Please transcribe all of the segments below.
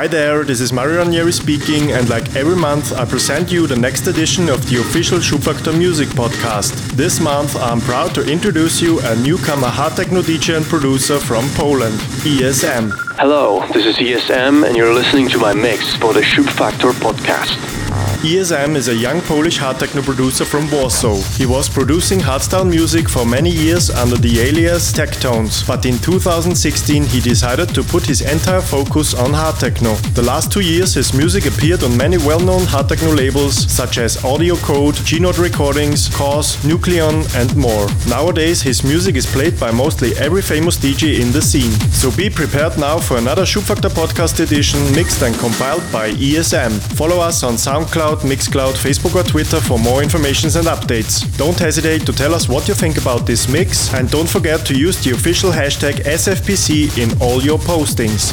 Hi there, this is Mario Ranieri speaking, and like every month, I present you the next edition of the official Schubfaktor Music Podcast. This month, I'm proud to introduce you a newcomer hard techno DJ and producer from Poland, ESM. Hello, this is ESM, and you're listening to my mix for the Schubfaktor Podcast. ESM is a young Polish hard techno producer from Warsaw. He was producing hardstyle music for many years under the alias Tektones, but in 2016 he decided to put his entire focus on hard techno. The last two years his music appeared on many well-known hard techno labels such as Audio Code, G-NOT Recordings, Cause, Nucleon and more. Nowadays his music is played by mostly every famous DJ in the scene. So be prepared now for another Schubfaktor podcast edition mixed and compiled by ESM. Follow us on SoundCloud Mixcloud, Facebook or Twitter for more informations and updates. Don't hesitate to tell us what you think about this mix and don't forget to use the official hashtag SFPC in all your postings.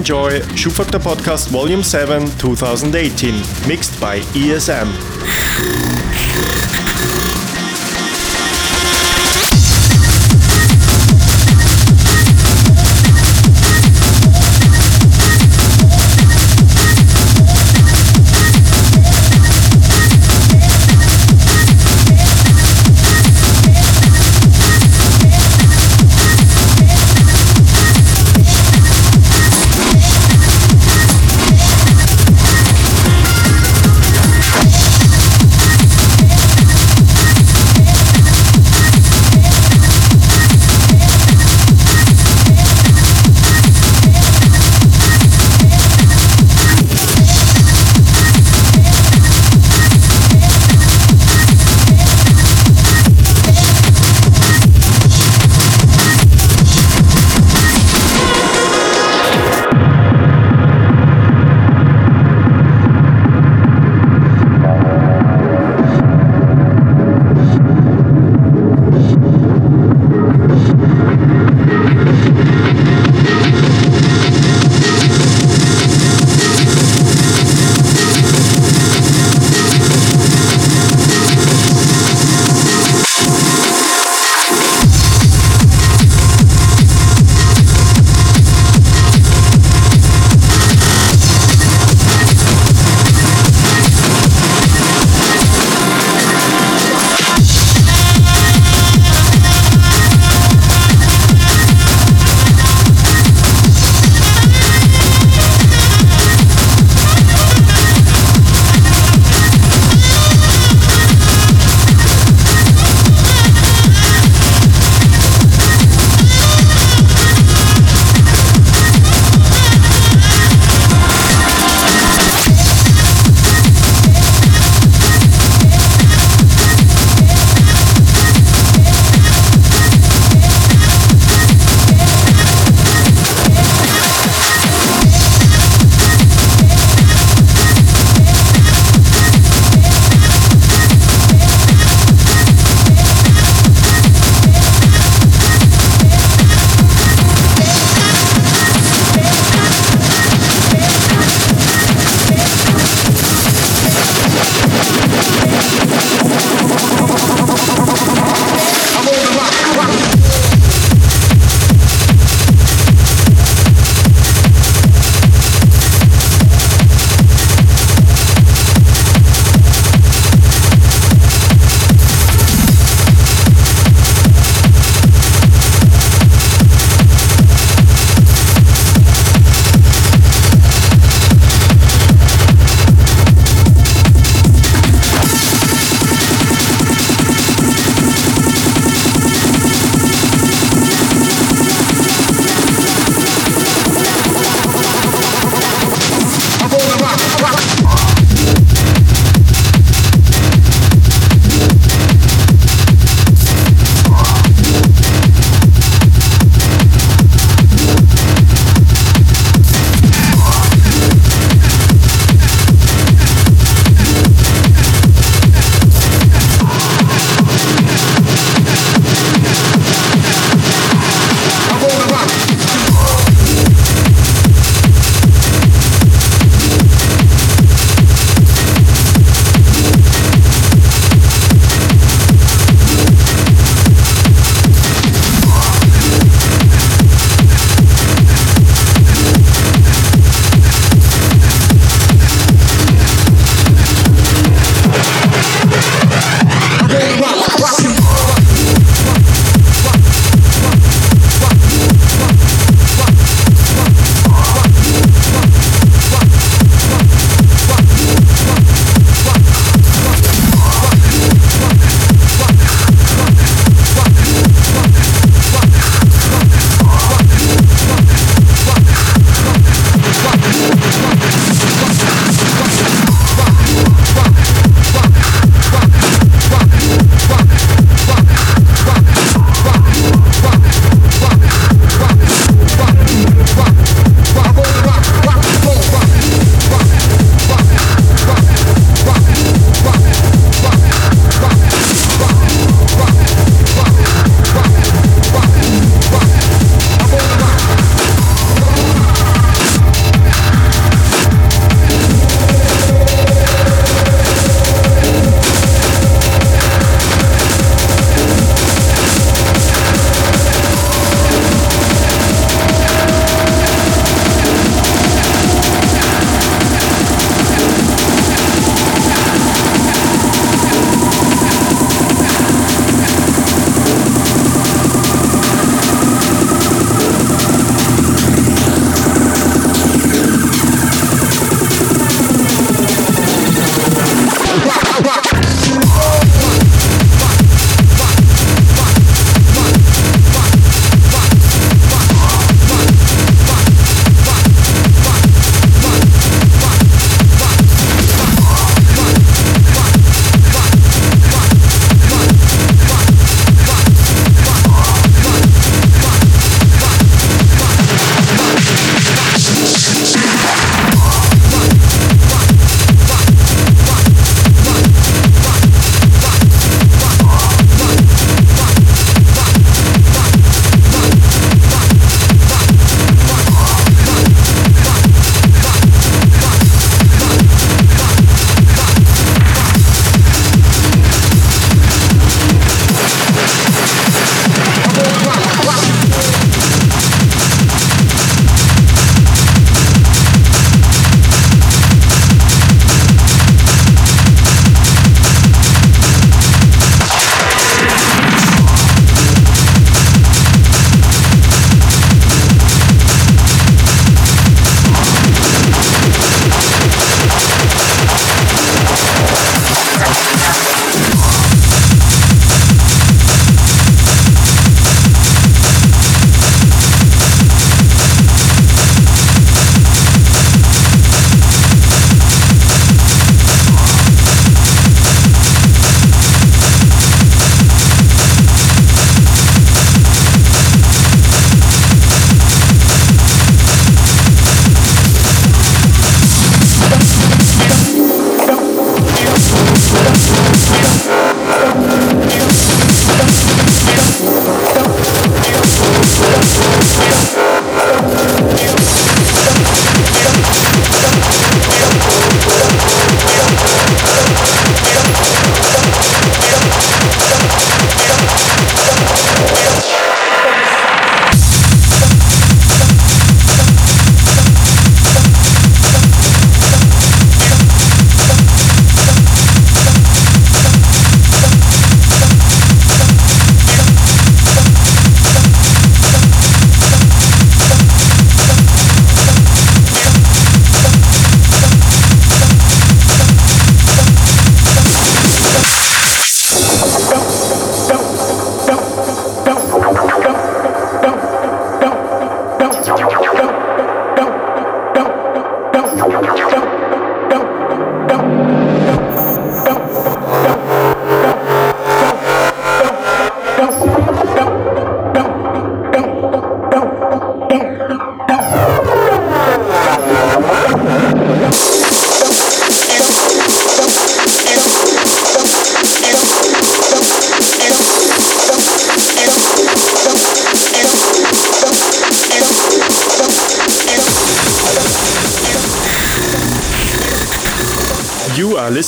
Enjoy Schubfaktor Podcast Volume 7 2018, mixed by ESM.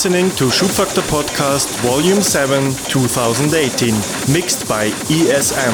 Listening to Schubfaktor Podcast Volume 7 2018, mixed by ESM.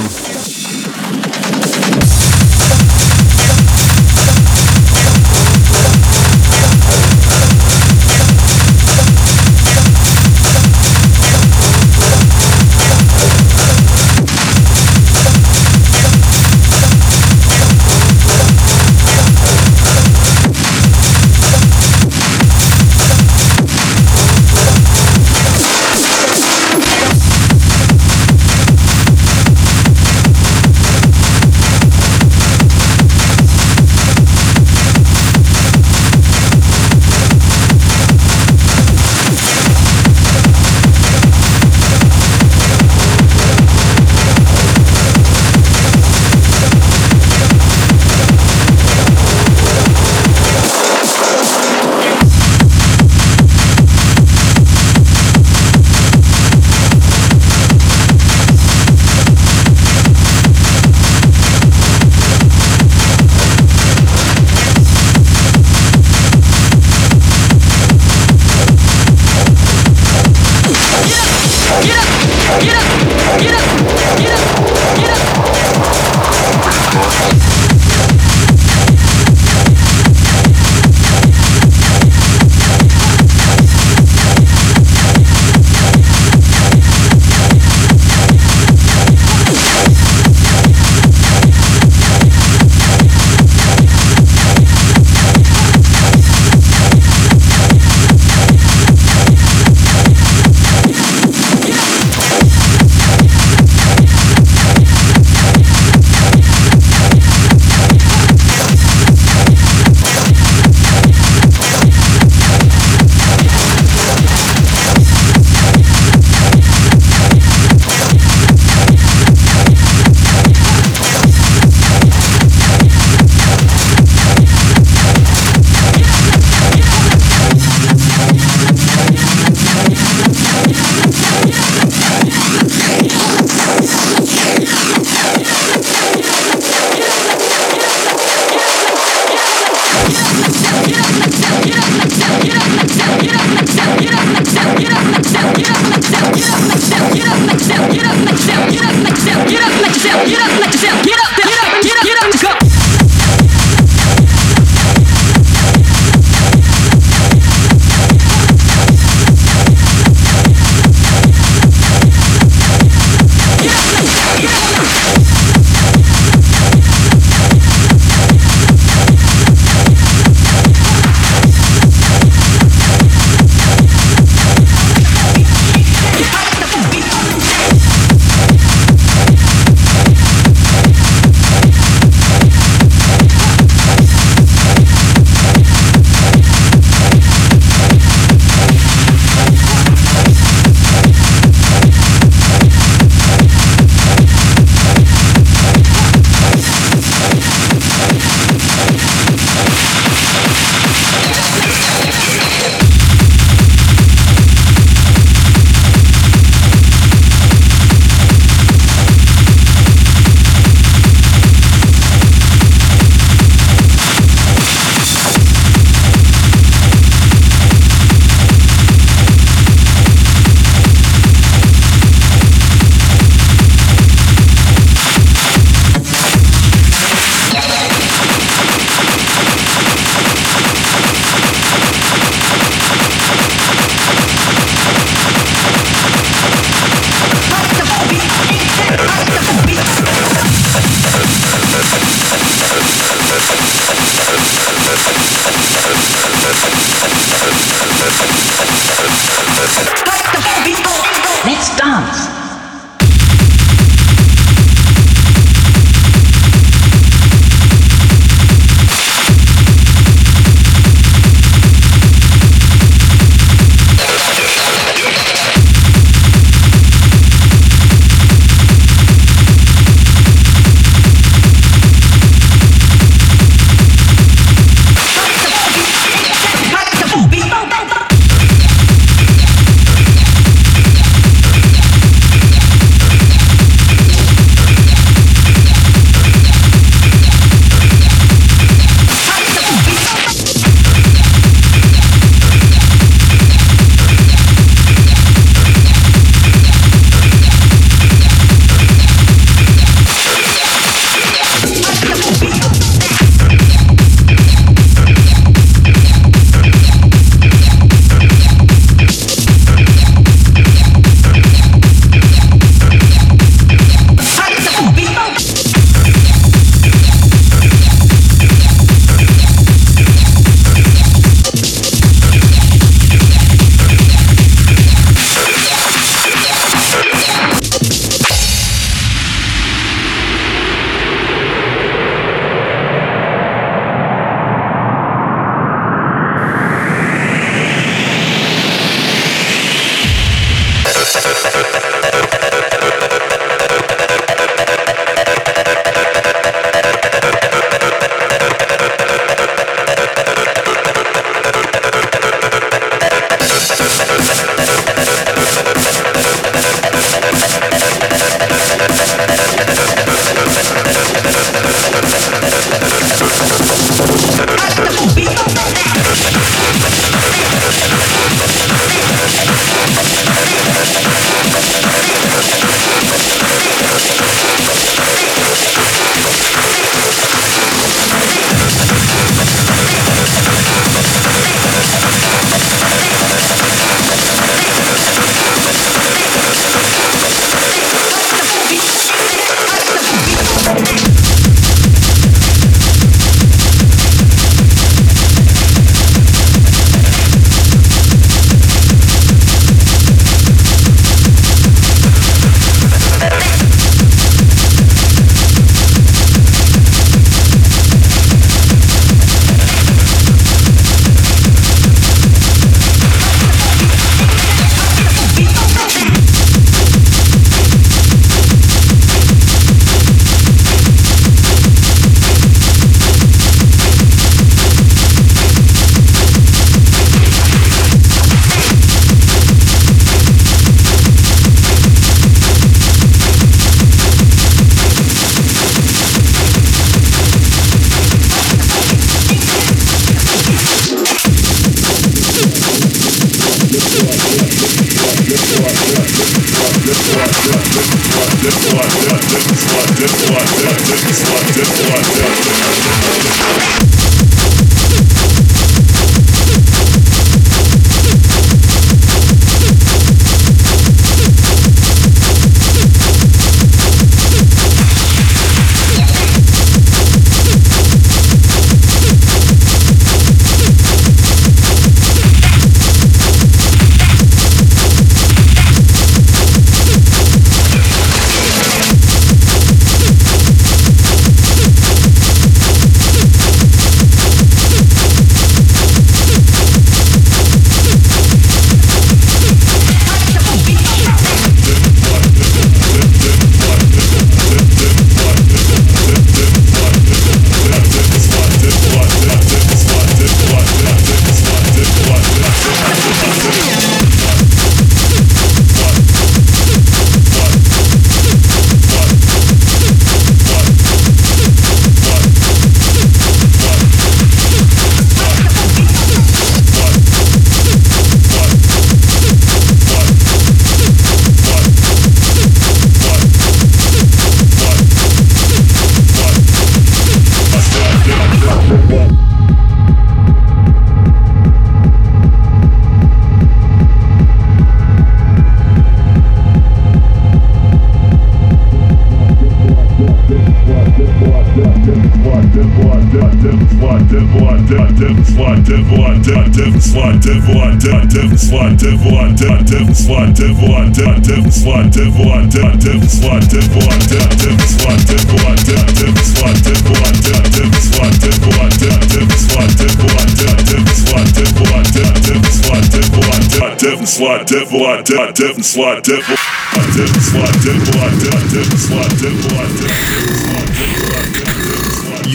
slide devil I dead devil slide devil I dead devil slide devil I dead devil slide devil I dead devil slide devil I dead devil slide devil I dead devil slide devil I dead devil slide devil I dead devil slide devil I dead devil slide devil I dead devil slide devil I dead devil slide devil I dead devil slide devil I dead slide devil I dead devil slide devil I dead devil slide devil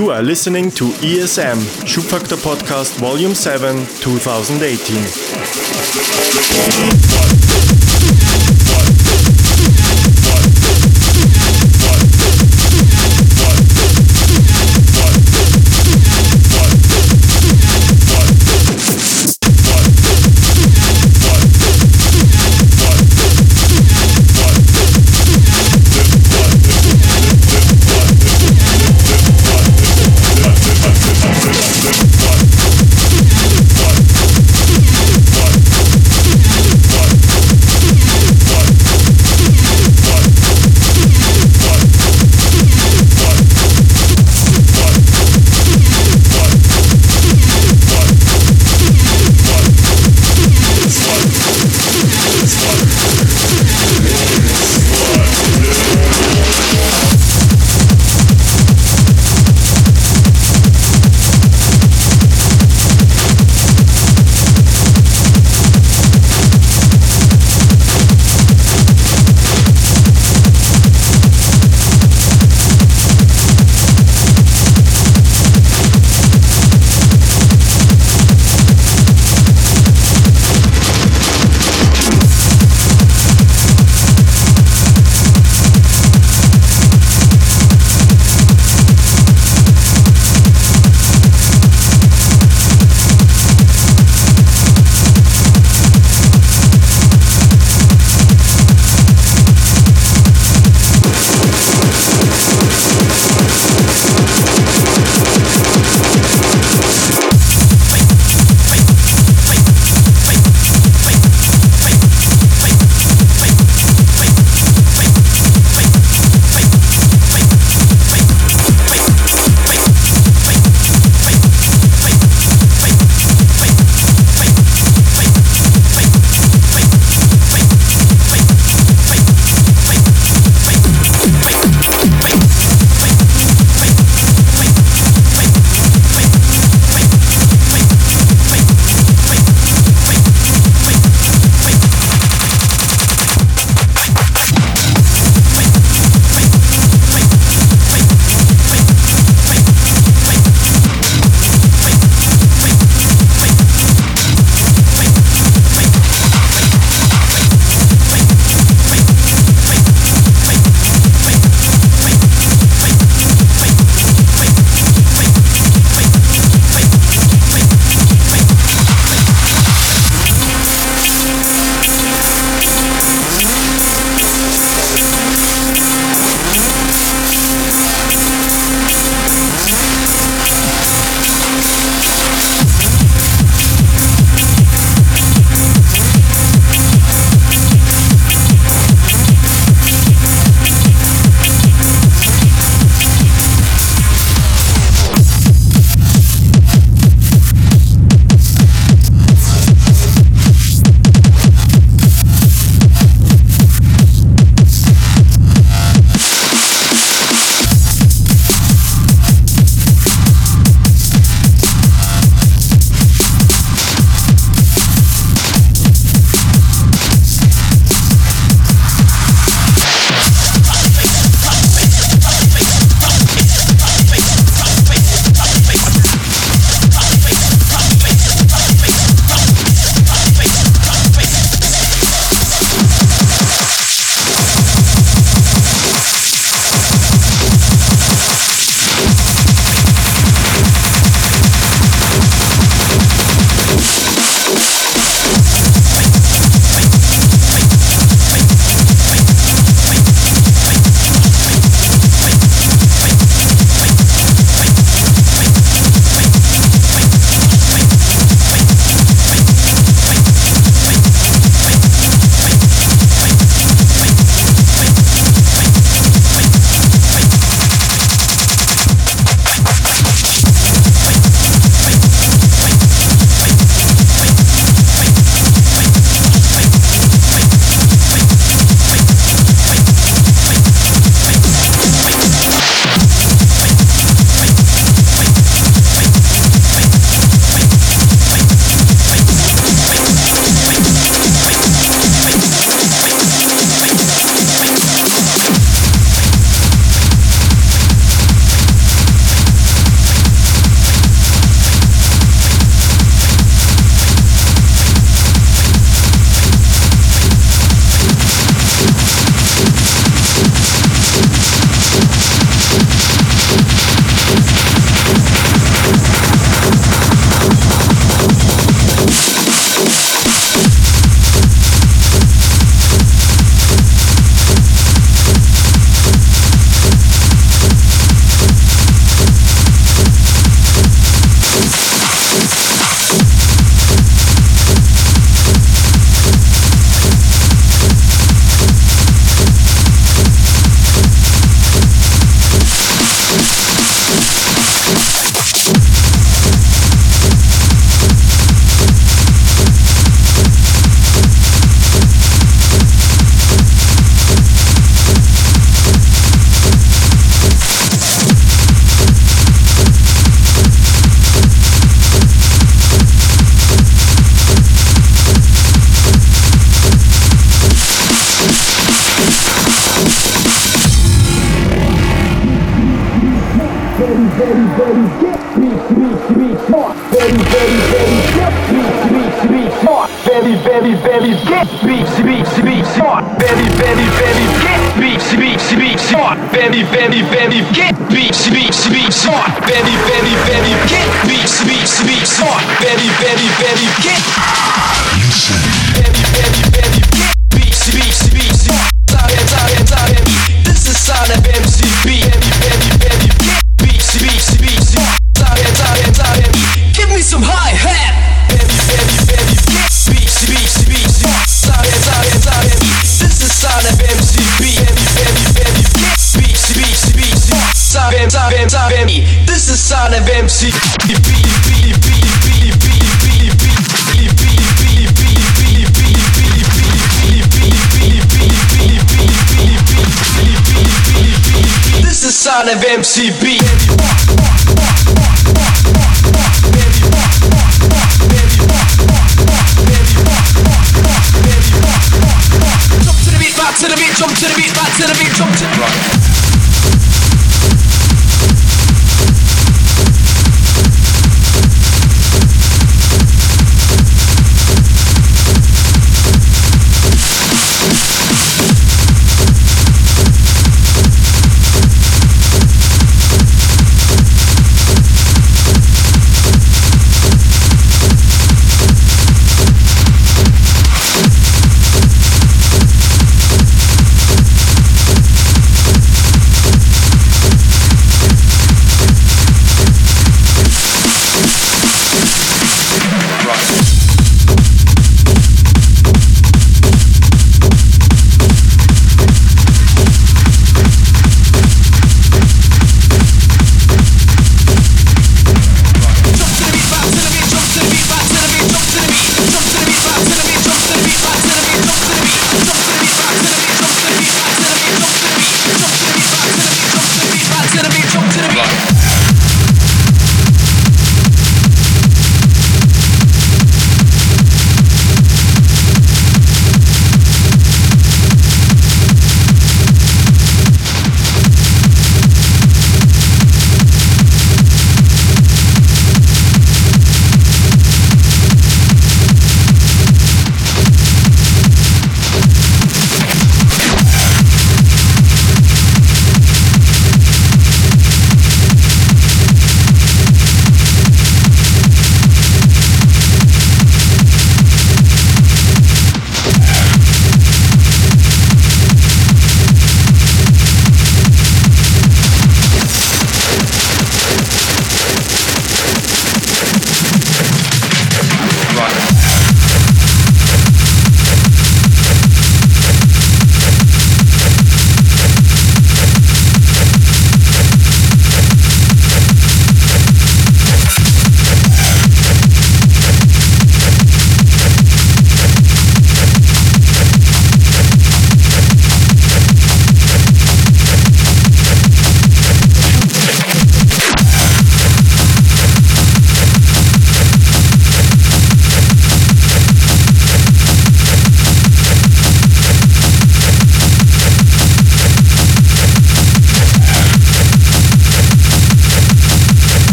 you are listening to ESM, Schubfaktor Podcast Volume 7, 2018. on, baby, baby, baby, get Beat beats, beats on, baby, baby, baby, get Beat beats, beats on, baby, baby, baby, get. Listen. Baby, baby. CB.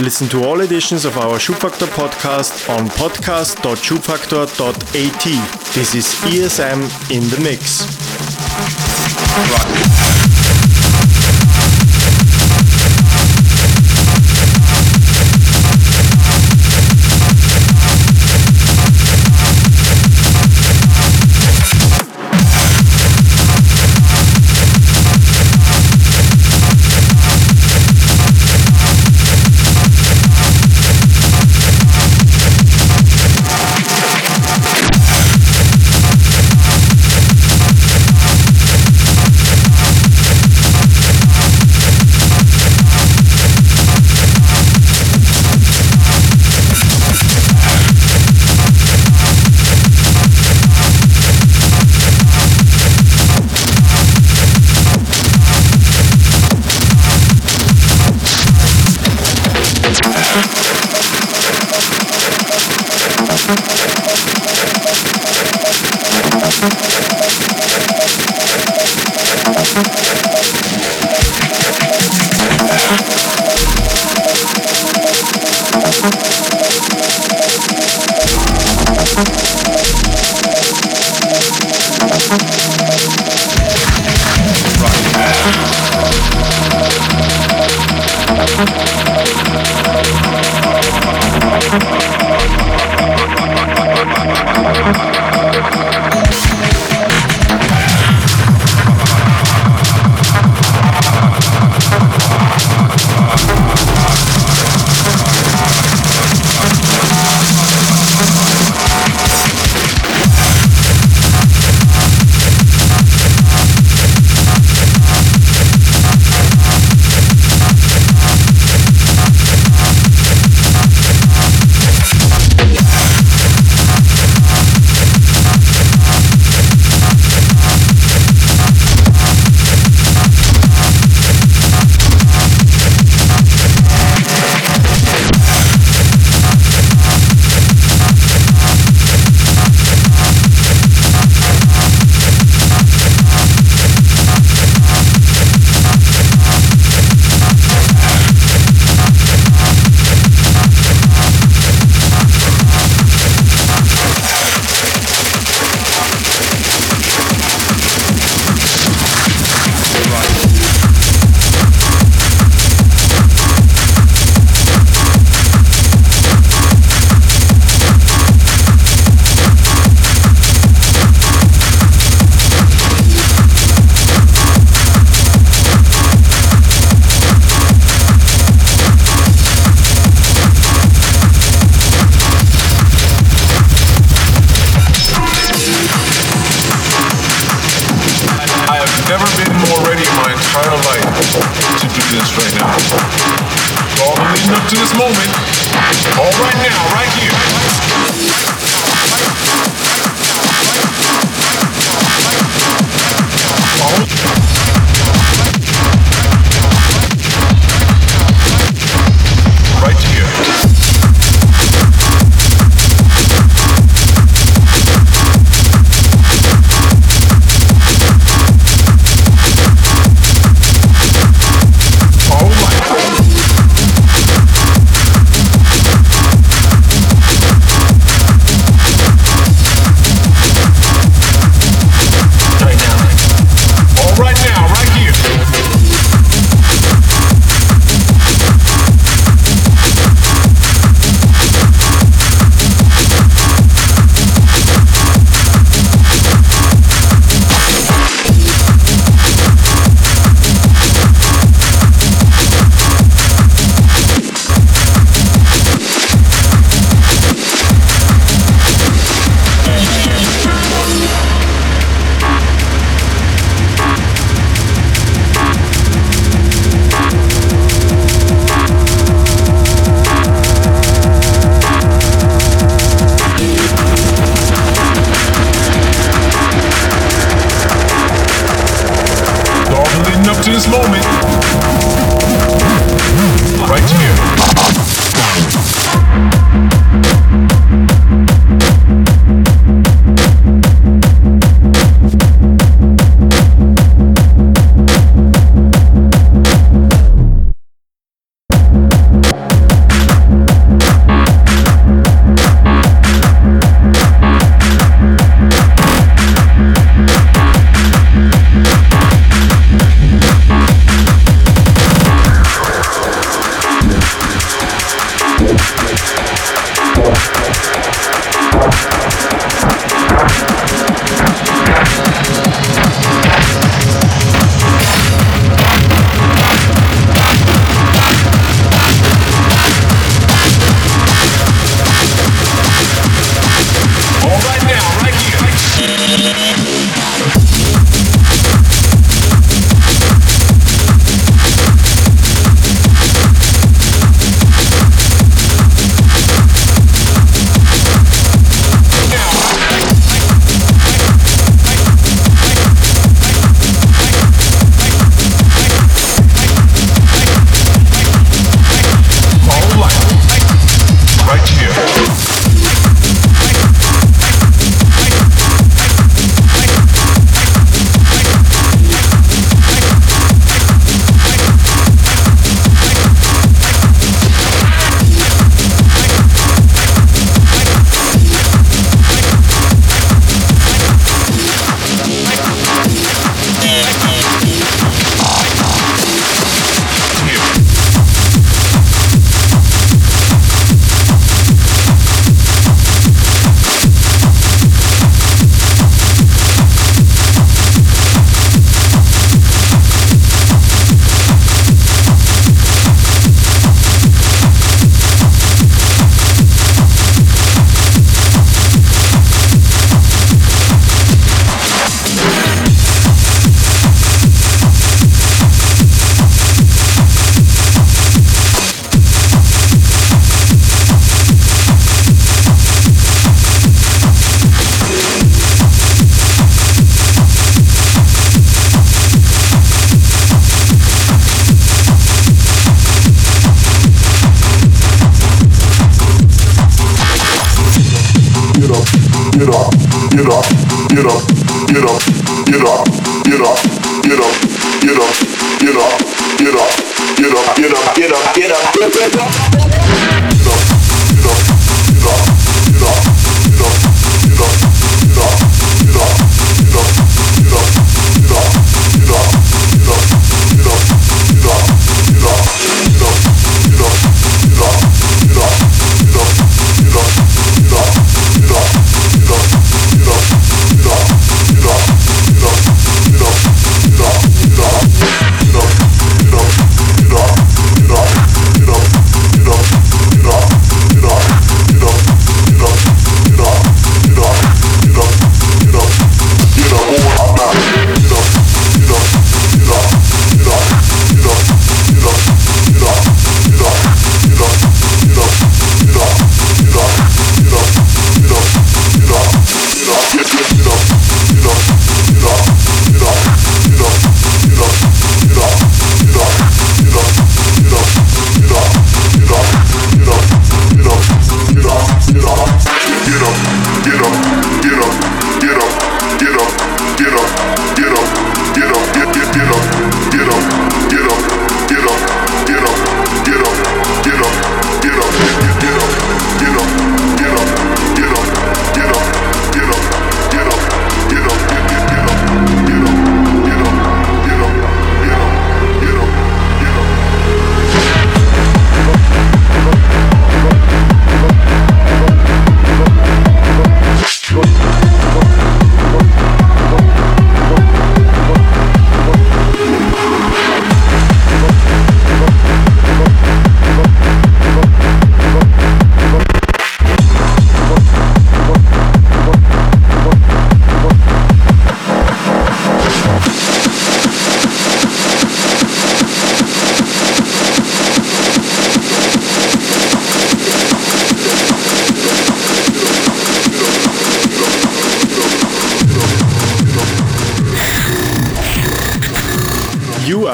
Listen to all editions of our Schubfaktor podcast on podcast.schubfaktor.at. This is ESM in the mix.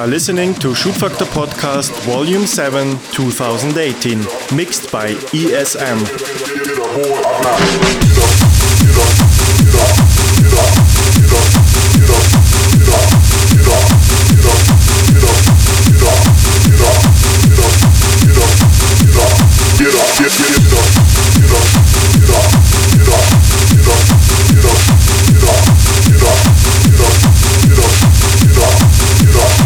are listening to Schubfaktor Podcast Volume 7 2018, mixed by ESM. Get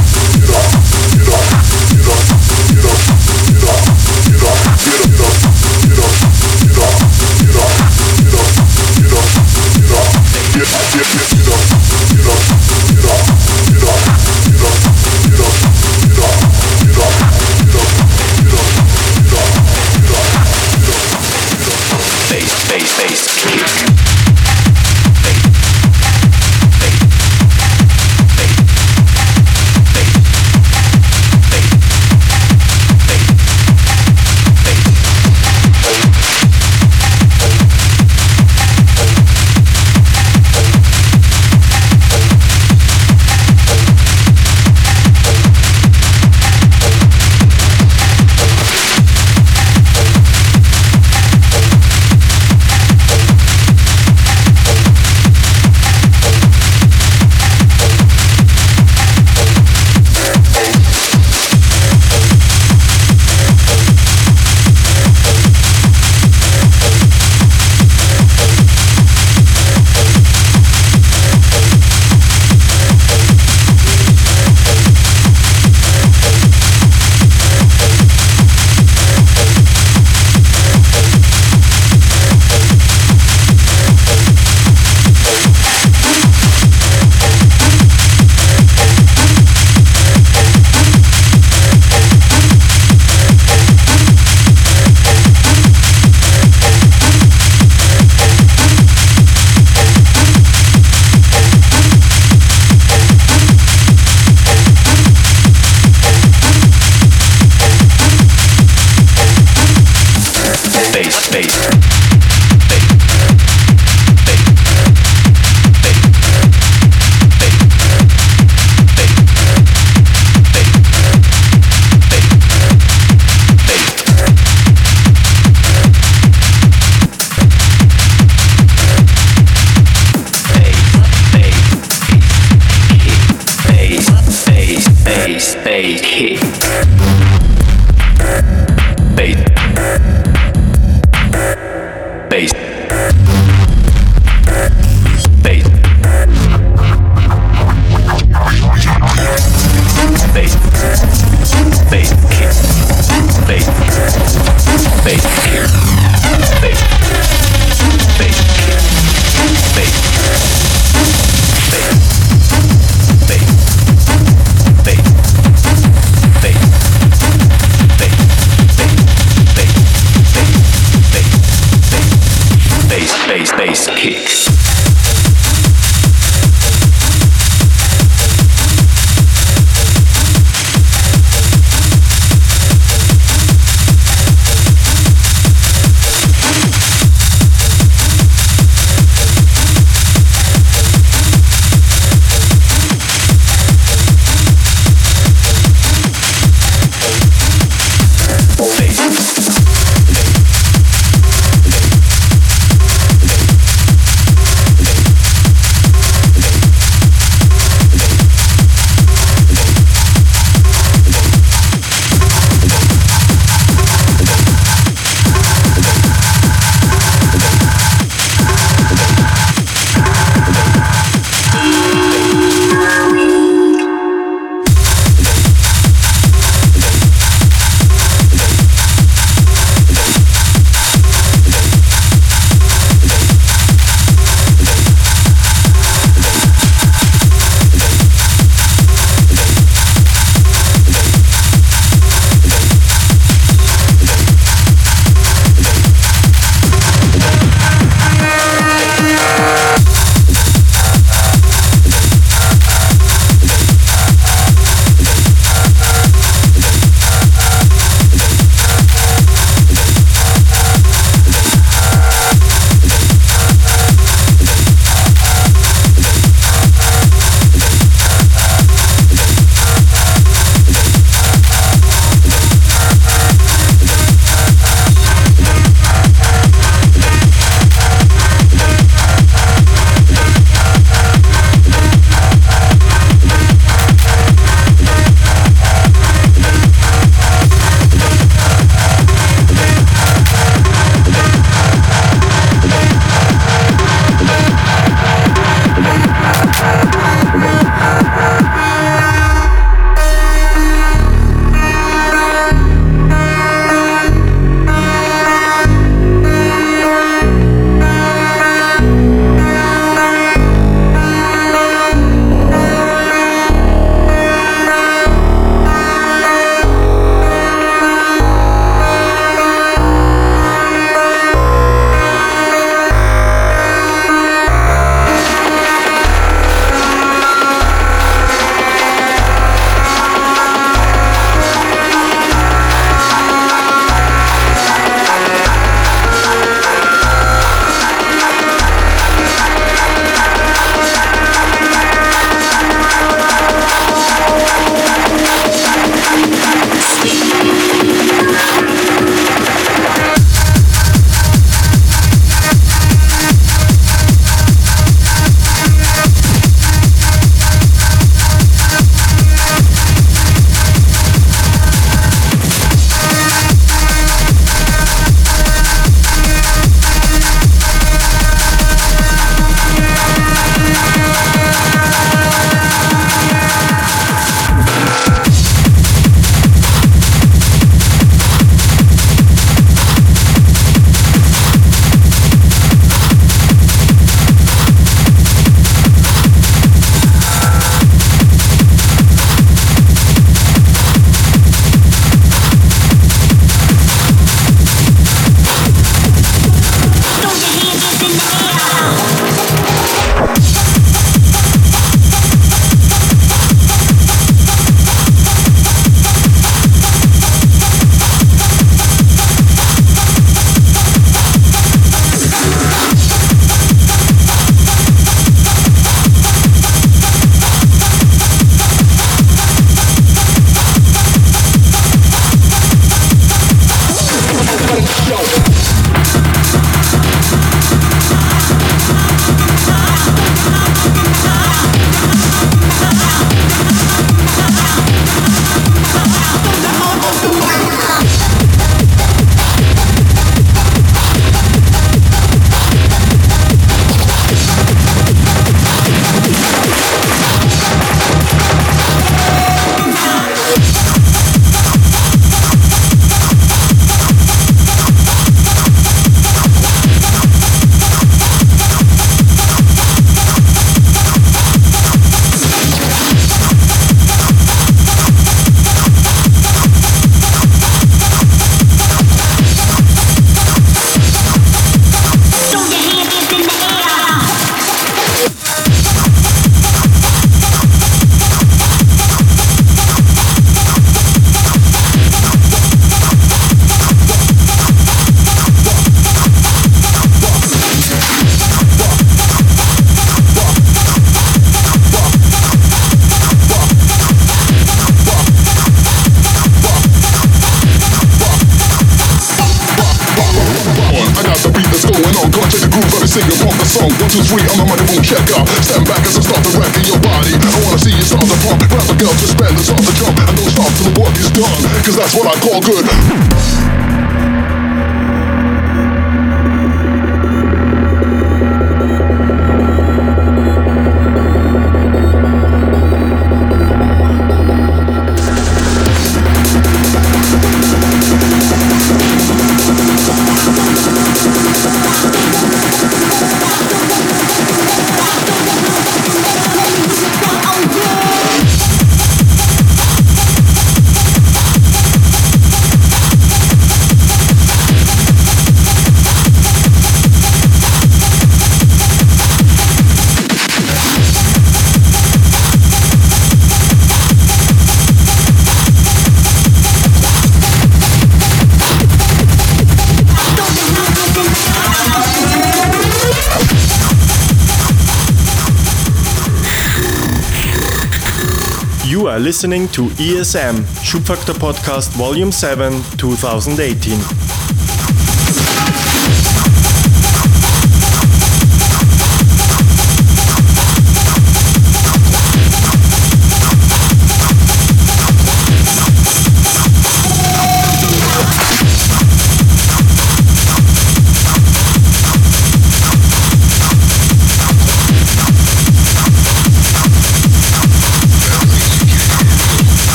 Listening to ESM, Schubfaktor Podcast Volume 7, 2018.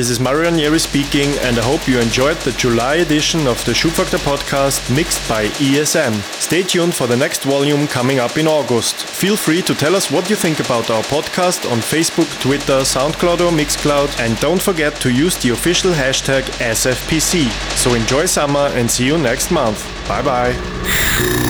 This is Mario Ranieri speaking, and I hope you enjoyed the July edition of the Schubfaktor podcast mixed by ESM. Stay tuned for the next volume coming up in August. Feel free to tell us what you think about our podcast on Facebook, Twitter, SoundCloud, or Mixcloud, and don't forget to use the official hashtag SFPC. So enjoy summer and see you next month. Bye bye.